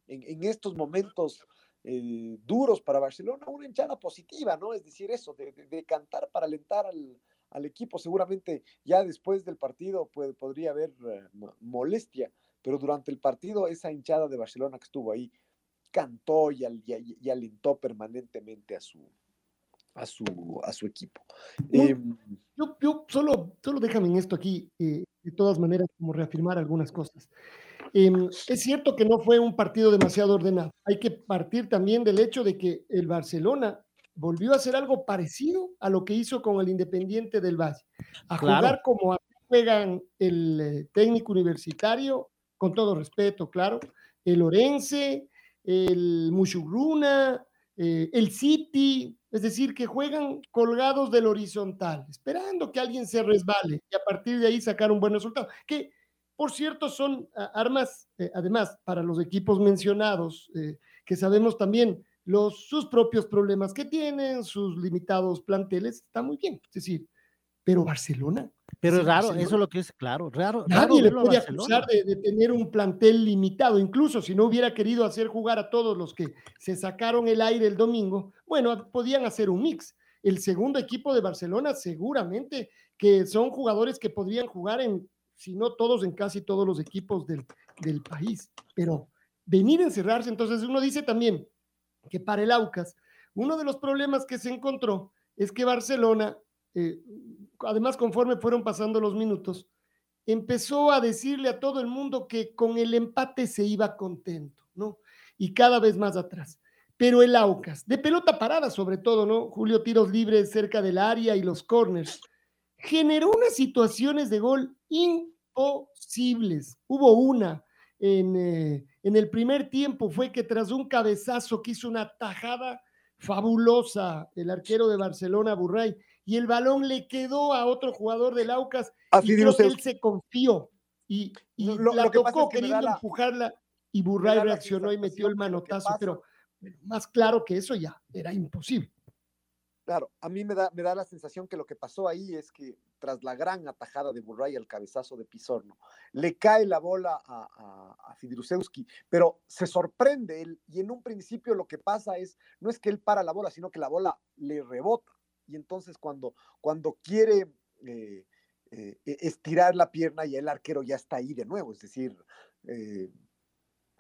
en, estos momentos eh, duros para Barcelona, una hinchada positiva, ¿no? Es decir, eso, de, cantar para alentar al, equipo. Seguramente ya después del partido podría haber eh, molestia, pero durante el partido esa hinchada de Barcelona que estuvo ahí cantó y, y, alentó permanentemente a su, a su, a su equipo. Em, yo, yo, solo, solo déjame en esto aquí. Eh, de todas maneras, como reafirmar algunas cosas. Em, es cierto que no fue un partido demasiado ordenado. Hay que partir también del hecho de que el Barcelona volvió a hacer algo parecido a lo que hizo con el Independiente del Valle, a jugar como juegan el eh, técnico universitario, con todo respeto, claro, el Orense, el Mushugruna, eh, el City, es decir, que juegan colgados del horizontal, esperando que alguien se resbale y a partir de ahí sacar un buen resultado. Que, por cierto, son ah, armas, eh, además, para los equipos mencionados, eh, que sabemos también los, sus propios problemas que tienen, sus limitados planteles, está muy bien. Es decir, pero Barcelona pero es raro, eso es lo que es claro, raro. Nadie le puede acusar de, tener un plantel limitado, incluso si no hubiera querido hacer jugar a todos los que se sacaron el aire el domingo, bueno, podían hacer un mix. El segundo equipo de Barcelona seguramente que son jugadores que podrían jugar en, si no todos, en casi todos los equipos del, del país. Pero venir a encerrarse, entonces uno dice también que para el Aucas, uno de los problemas que se encontró es que Barcelona eh, además conforme fueron pasando los minutos, empezó a decirle a todo el mundo que con el empate se iba contento, ¿no? Y cada vez más atrás. Pero el Aucas, de pelota parada sobre todo, ¿no? Julio tiros libres cerca del área y los corners, generó unas situaciones de gol imposibles. Hubo una en, eh, en el primer tiempo, fue que tras un cabezazo que hizo una tajada fabulosa el arquero de Barcelona, Burray, y el balón le quedó a otro jugador del Aucas y creo que él se confió y, la tocó queriendo empujarla y Burray reaccionó y metió el manotazo, pero más claro que eso ya era imposible. Claro, a mí me da, me da la sensación que lo que pasó ahí es que tras la gran atajada de Burray al cabezazo de Pizorno, le cae la bola a, a, a pero se sorprende él y en un principio lo que pasa es, no es que él para la bola, sino que la bola le rebota y entonces cuando, cuando quiere eh, eh, e, estirar la pierna y el arquero ya está ahí de nuevo, es decir, eh,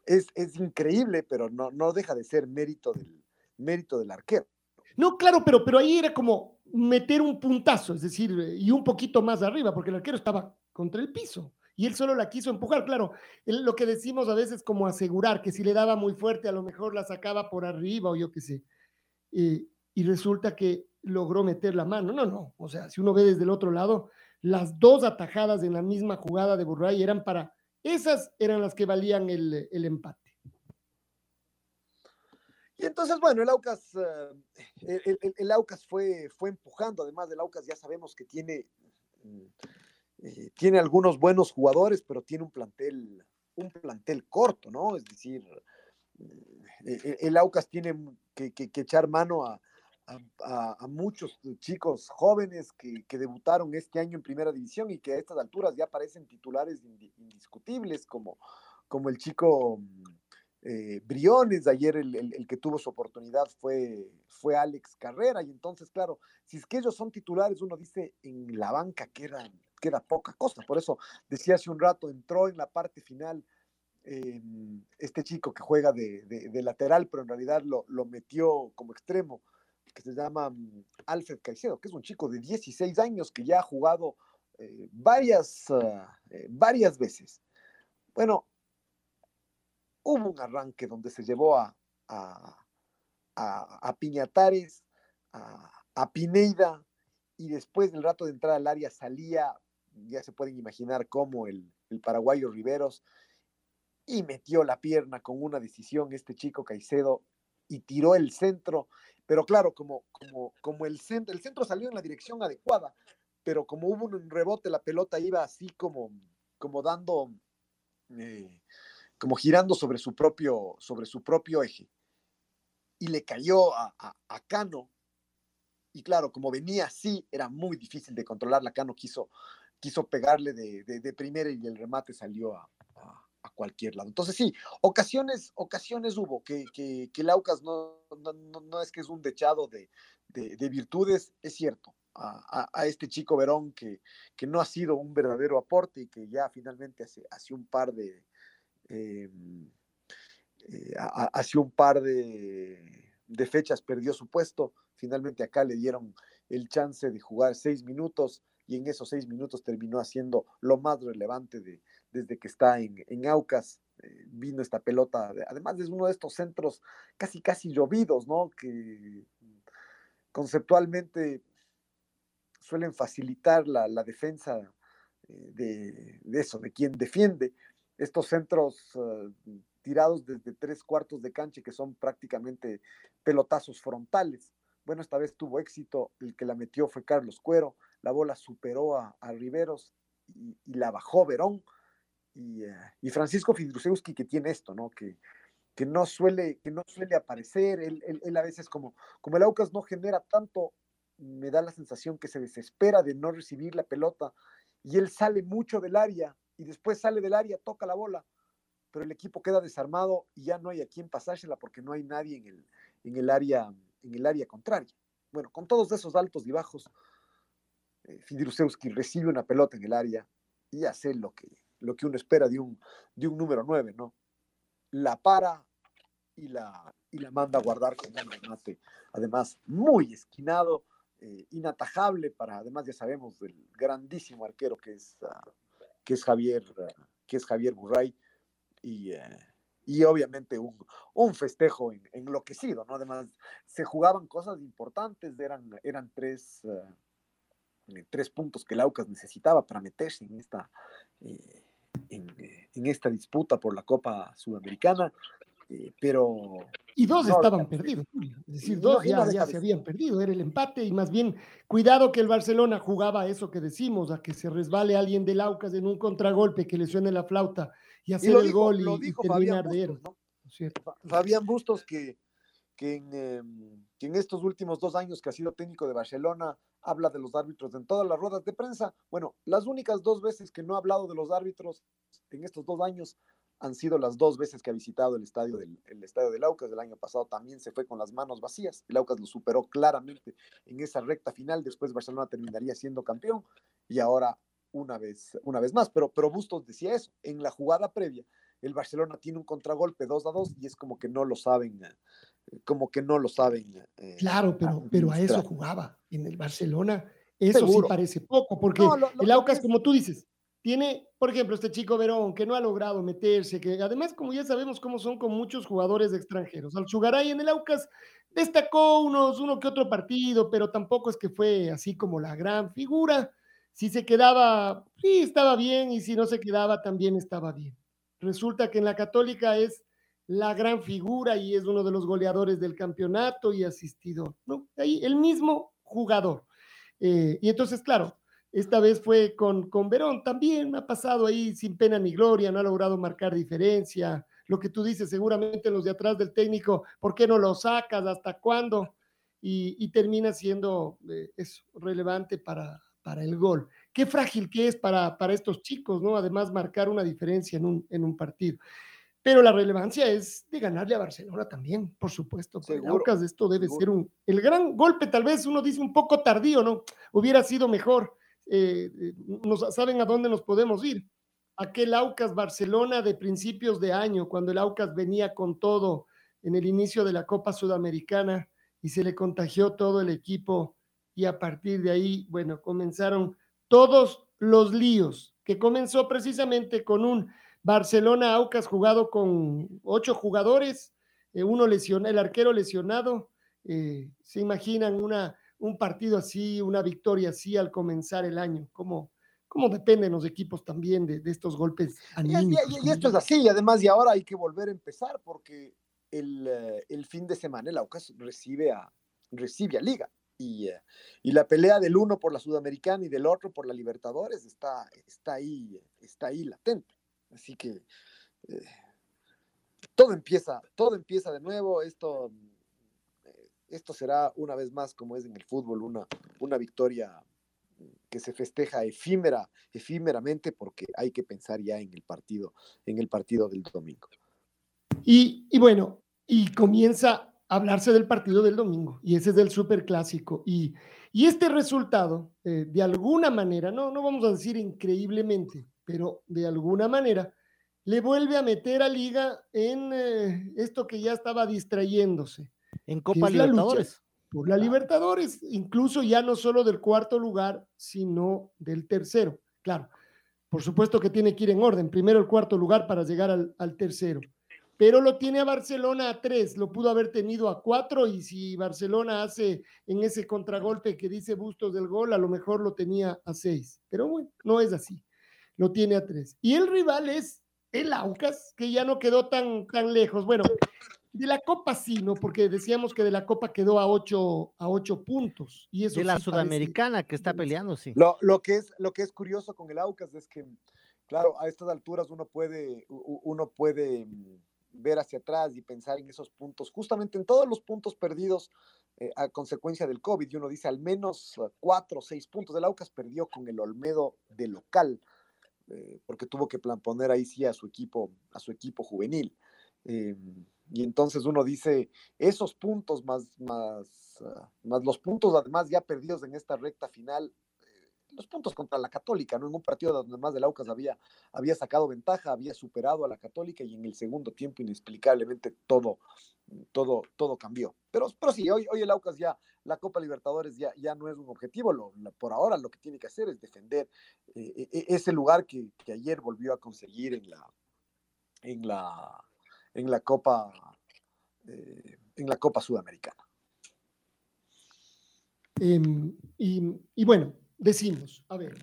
es, es, increíble, pero no, no deja de ser mérito del, mérito del arquero. No, claro, pero, pero ahí era como meter un puntazo, es decir, y un poquito más arriba, porque el arquero estaba contra el piso y él solo la quiso empujar. Claro, lo que decimos a veces como asegurar que si le daba muy fuerte, a lo mejor la sacaba por arriba o yo qué sé. y resulta que logró meter la mano. No, no. O sea, si uno ve desde el otro lado, las dos atajadas en la misma jugada de Burray eran para. Esas eran las que valían el, empate. Y entonces, bueno, el Aucas, eh, el, Aucas fue, fue empujando. Además del Aucas, ya sabemos que tiene, mm, eh, tiene algunos buenos jugadores, pero tiene un plantel, un plantel corto, ¿no? Es decir, eh, el, Aucas tiene que echar mano a, a, muchos chicos jóvenes que, debutaron este año en primera división y que a estas alturas ya parecen titulares indiscutibles, como, como el chico eh, Briones, ayer el, que tuvo su oportunidad fue, fue Alex Carrera, y entonces, claro, si es que ellos son titulares, uno dice en la banca que era, poca cosa, por eso decía hace un rato, entró en la parte final. este chico que juega de, lateral, pero en realidad lo, lo metió como extremo, que se llama mm, Alfred Caicedo, que es un chico de 16 años que ya ha jugado eh, varias, ah, eh, varias veces. Bueno, hubo un arranque donde se llevó a, a, a, Piñatares, a, Pineida, y después del rato de entrar al área salía ya se pueden imaginar cómo el, el paraguayo Riveros y metió la pierna con una decisión este chico Caicedo y tiró el centro, pero claro, como, como, como el, centro, el centro salió en la dirección adecuada, pero como hubo un rebote, la pelota iba así como, como dando, eh, como girando sobre su, propio, sobre su propio eje. Y le cayó a, a, Cano. Y claro, como venía así, era muy difícil de controlar. La Cano quiso, quiso pegarle de, de, de primera y el remate salió a, a cualquier lado. Entonces sí, ocasiones, ocasiones hubo que, que, que Laucas no, no, no, es que es un dechado de, de, de virtudes, es cierto. A, a, este chico Verón que, que no ha sido un verdadero aporte y que ya finalmente hace, hace un par de eh, eh, hace un par de fechas perdió su puesto. Finalmente acá le dieron el chance de jugar seis minutos y en esos seis minutos terminó haciendo lo más relevante de, desde que está en, en Aucas. Eh, vino esta pelota, además es uno de estos centros casi, casi llovidos, ¿no? Que conceptualmente suelen facilitar la, la defensa eh, de, de, eso, de quien defiende. Estos centros uh, tirados desde tres cuartos de cancha que son prácticamente pelotazos frontales. Bueno, esta vez tuvo éxito, el que la metió fue Carlos Cuero, la bola superó a, a Riveros y, la bajó Verón, y, uh, y Francisco Fidrusewski que tiene esto, ¿no? Que, que no suele, que no suele aparecer, él, él, a veces como, como el Aucas no genera tanto, me da la sensación que se desespera de no recibir la pelota y él sale mucho del área y después sale del área, toca la bola, pero el equipo queda desarmado y ya no hay a quien pasársela porque no hay nadie en el, en el, área, en el área contraria. Bueno, con todos esos altos y bajos, eh, Fidrusewski recibe una pelota en el área y hace lo que, lo que uno espera de un, de un número 9, ¿no? La para y la, y la manda a guardar con un remate, además muy esquinado, eh, inatajable para, además ya sabemos, del grandísimo arquero que es, uh, que es Javier, uh, que es Javier Burray, y, uh, y obviamente un, un festejo en, enloquecido, ¿no? Además, se jugaban cosas importantes, eran, eran tres, tres puntos que el Aucas necesitaba para meterse en esta, eh, en, en, esta disputa por la Copa Sudamericana. Eh, pero... Y dos no, estaban perdidos, es decir, dos ya, ya se habían perdido, era el empate y más bien cuidado que el Barcelona jugaba eso que decimos, a que se resbale alguien del Aucas en un contragolpe, que le suene la flauta y hacer y el dijo, gol y, y terminar de héroe. ¿no? Fabián Bustos que, que, en, eh, que en estos últimos dos años que ha sido técnico de Barcelona habla de los árbitros en todas las ruedas de prensa. Bueno, las únicas dos veces que no ha hablado de los árbitros en estos dos años han sido las dos veces que ha visitado el estadio del, el estadio del Aucas. El año pasado también se fue con las manos vacías. El Aucas lo superó claramente en esa recta final. Después Barcelona terminaría siendo campeón y ahora una vez, una vez más. Pero, pero Bustos decía eso. En la jugada previa, el Barcelona tiene un contragolpe 2 a 2 y es como que no lo saben, como que no lo saben. Eh, claro, pero, pero a eso jugaba en el Barcelona. Eso Seguro. sí parece poco, porque no, lo, lo, el Aucas, como tú dices, tiene, por ejemplo, este chico Verón, que no ha logrado meterse, que además, como ya sabemos cómo son con muchos jugadores extranjeros. Al Sugaray en el Aucas destacó unos, uno que otro partido, pero tampoco es que fue así como la gran figura. Si se quedaba, sí, estaba bien, y si no se quedaba, también estaba bien. Resulta que en la Católica es la gran figura y es uno de los goleadores del campeonato y asistido. Ahí el mismo jugador. Eh, y entonces, claro, esta vez fue con, con Verón, también ha pasado ahí sin pena ni gloria, no ha logrado marcar diferencia. Lo que tú dices, seguramente los de atrás del técnico, ¿por qué no lo sacas? ¿Hasta cuándo? Y, termina siendo eh, relevante para, para el gol. Qué frágil que es para, para estos chicos, ¿no? Además, marcar una diferencia en un, en un partido. Pero la relevancia es de ganarle a Barcelona también, por supuesto. Seguro, esto debe seguro. ser un, el gran golpe, tal vez uno dice un poco tardío, ¿no? Hubiera sido mejor eh, nos, saben a dónde nos podemos ir. Aquel Aucas Barcelona de principios de año, cuando el Aucas venía con todo en el inicio de la Copa Sudamericana y se le contagió todo el equipo y a partir de ahí, bueno, comenzaron todos los líos, que comenzó precisamente con un Barcelona Aucas jugado con ocho jugadores, eh, uno lesionado, el arquero lesionado, eh, se imaginan una un partido así, una victoria así al comenzar el año, cómo, cómo dependen los equipos también de, de estos golpes. Y, y, y, esto es así, y además, y ahora hay que volver a empezar porque el, eh, el fin de semana el Aucas recibe a, recibe a Liga. Y, uh, y, la pelea del uno por la Sudamericana y del otro por la Libertadores está, está, ahí, está ahí latente. Así que eh, todo empieza, todo empieza de nuevo. Esto, eh, esto será una vez más, como es en el fútbol, una, una victoria que se festeja efímera, efímeramente, porque hay que pensar ya en el partido, en el partido del domingo. Y bueno, y comienza hablarse del partido del domingo, y ese es del super clásico. Y, y este resultado, eh, de alguna manera, no, no vamos a decir increíblemente, pero de alguna manera, le vuelve a meter a Liga en eh, esto que ya estaba distrayéndose. En Copa Libertadores. Por la Libertadores, incluso ya no solo del cuarto lugar, sino del tercero. Claro, por supuesto que tiene que ir en orden. Primero el cuarto lugar para llegar al, al tercero pero lo tiene a Barcelona a tres, lo pudo haber tenido a cuatro y si Barcelona hace en ese contragolpe que dice Bustos del gol, a lo mejor lo tenía a seis, pero bueno, no es así, lo tiene a tres. Y el rival es el Aucas, que ya no quedó tan, tan lejos. Bueno, de la Copa sí, ¿no? Porque decíamos que de la Copa quedó a ocho, a ocho puntos. Y eso de la sí Sudamericana parece... que está peleando, sí. Lo, lo, que es, lo que es curioso con el Aucas es que, claro, a estas alturas uno puede, uno puede ver hacia atrás y pensar en esos puntos, justamente en todos los puntos perdidos eh, a consecuencia del COVID. Y uno dice al menos uh, cuatro o seis puntos. El Aucas perdió con el Olmedo de local, eh, porque tuvo que poner ahí sí a su equipo, a su equipo juvenil. Eh, y entonces uno dice, esos puntos más, más, uh, más los puntos además ya perdidos en esta recta final, los puntos contra la Católica, ¿no? En un partido donde más del Aucas había, había sacado ventaja, había superado a la Católica y en el segundo tiempo inexplicablemente todo, todo, todo cambió. Pero, pero sí, hoy, hoy el Aucas ya, la Copa Libertadores ya, ya no es un objetivo, por ahora lo que tiene que hacer es defender eh, ese lugar que, que, ayer volvió a conseguir en la, en la, en la Copa, eh, en la Copa Sudamericana. Eh, y, y bueno, decimos, a ver.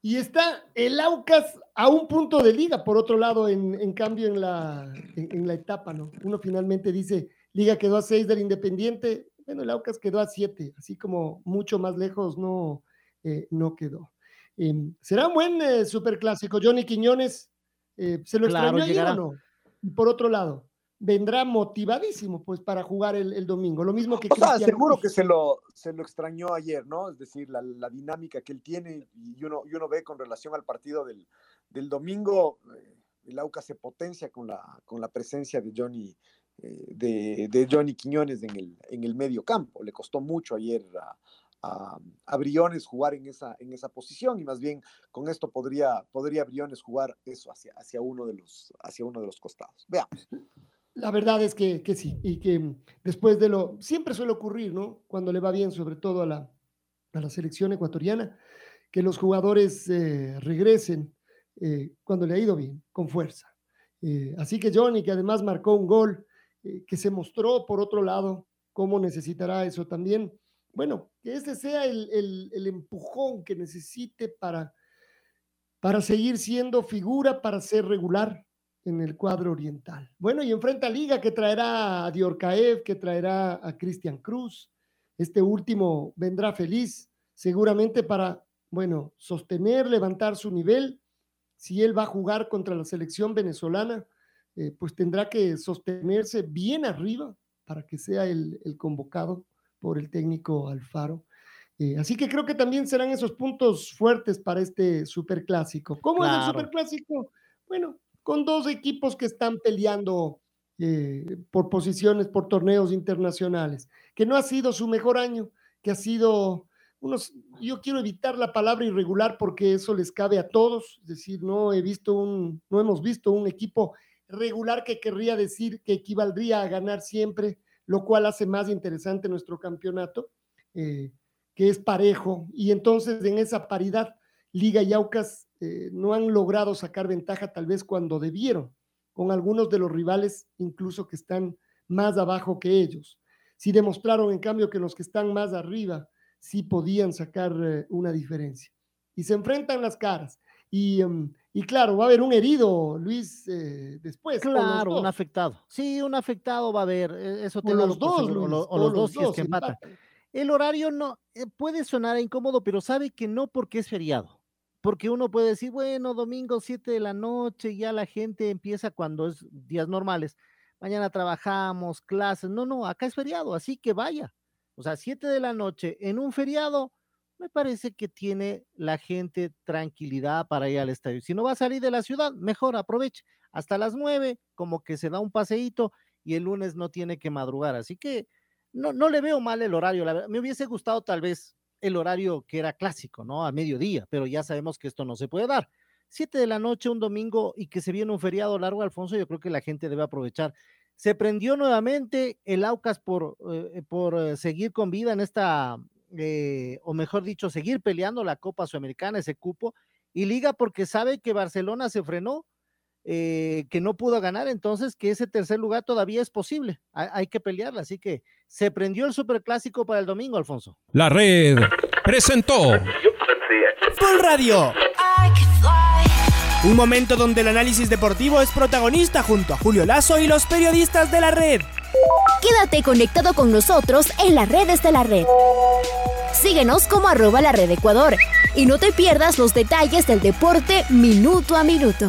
Y está el Aucas a un punto de liga, por otro lado, en, en cambio en la, en, en, la etapa, ¿no? Uno finalmente dice, liga quedó a seis del Independiente, bueno, el Aucas quedó a siete, así como mucho más lejos no, eh, no quedó. Eh, ¿Será un buen eh, superclásico? Johnny Quiñones, eh, ¿se lo extrañó claro, ayer o no? Y por otro lado, vendrá motivadísimo pues para jugar el, el domingo. Lo mismo que... O sea, seguro que se lo, se lo extrañó ayer, ¿no? Es decir, la, la, dinámica que él tiene y uno, y uno ve con relación al partido del, del domingo, eh, el AUCA se potencia con la, con la presencia de Johnny, eh, de, de, Johnny Quiñones en el, en el medio campo. Le costó mucho ayer a, a, a, Briones jugar en esa, en esa posición y más bien con esto podría, podría Briones jugar eso hacia, hacia, uno de los, hacia uno de los costados. Veamos. La verdad es que, que, sí, y que después de lo, siempre suele ocurrir, ¿no? Cuando le va bien, sobre todo a la, a la selección ecuatoriana, que los jugadores eh, regresen eh, cuando le ha ido bien, con fuerza. Eh, así que Johnny, que además marcó un gol, que se mostró por otro lado cómo necesitará eso también. Bueno, que ese sea el, el, el empujón que necesite para, para seguir siendo figura, para ser regular, en el cuadro oriental. Bueno, y enfrenta a Liga que traerá a Diorcaev, que traerá a Cristian Cruz. Este último vendrá feliz, seguramente para, bueno, sostener, levantar su nivel. Si él va a jugar contra la selección venezolana, eh, pues tendrá que sostenerse bien arriba para que sea el, el convocado por el técnico Alfaro. Eh, así que creo que también serán esos puntos fuertes para este superclásico. ¿Cómo claro. es el superclásico? Bueno, con dos equipos que están peleando eh, por posiciones, por torneos internacionales, que no ha sido su mejor año, que ha sido unos, yo quiero evitar la palabra irregular porque eso les cabe a todos, es decir, no he visto un, no hemos visto un equipo regular que querría decir que equivaldría a ganar siempre, lo cual hace más interesante nuestro campeonato, eh, que es parejo, y entonces en esa paridad, Liga y eh, no han logrado sacar ventaja tal vez cuando debieron, con algunos de los rivales incluso que están más abajo que ellos. Sí demostraron en cambio que los que están más arriba sí podían sacar eh, una diferencia. y se enfrentan las caras. Y, em, y claro, va a haber un herido, Luis, eh, después. Claro, un afectado. Sí, un afectado va a haber. e, Eso te O lo los dos, o, Luis, lo- o o los los dos si es que empatan. empatan. El horario no puede sonar incómodo, pero sabe que no porque es feriado. Porque uno puede decir, bueno, domingo 7 de la noche, ya la gente empieza cuando es días normales. Mañana trabajamos, clases. No, no, acá es feriado, así que vaya. O sea, 7 de la noche en un feriado, me parece que tiene la gente tranquilidad para ir al estadio. Si no va a salir de la ciudad, mejor aproveche. Hasta las 9, como que se da un paseíto y el lunes no tiene que madrugar. Así que no, no le veo mal el horario. La verdad, me hubiese gustado tal vez el horario que era clásico, ¿no? A mediodía, pero ya sabemos que esto no se puede dar. Siete de la noche, un domingo y que se viene un feriado largo, Alfonso, yo creo que la gente debe aprovechar. Se prendió nuevamente el Aucas por, eh, por eh, seguir con vida en esta, eh, o mejor dicho, seguir peleando la Copa Sudamericana, ese cupo, y Liga porque sabe que Barcelona se frenó, eh, que no pudo ganar, entonces que ese tercer lugar todavía es posible. Hay, hay que pelearla, así que se prendió el superclásico para el domingo, Alfonso. La red presentó Full Radio. Un momento donde el análisis deportivo es protagonista junto a Julio Lazo y los periodistas de la red. Quédate conectado con nosotros en las redes de la red. Síguenos como arroba la red Ecuador y no te pierdas los detalles del deporte minuto a minuto.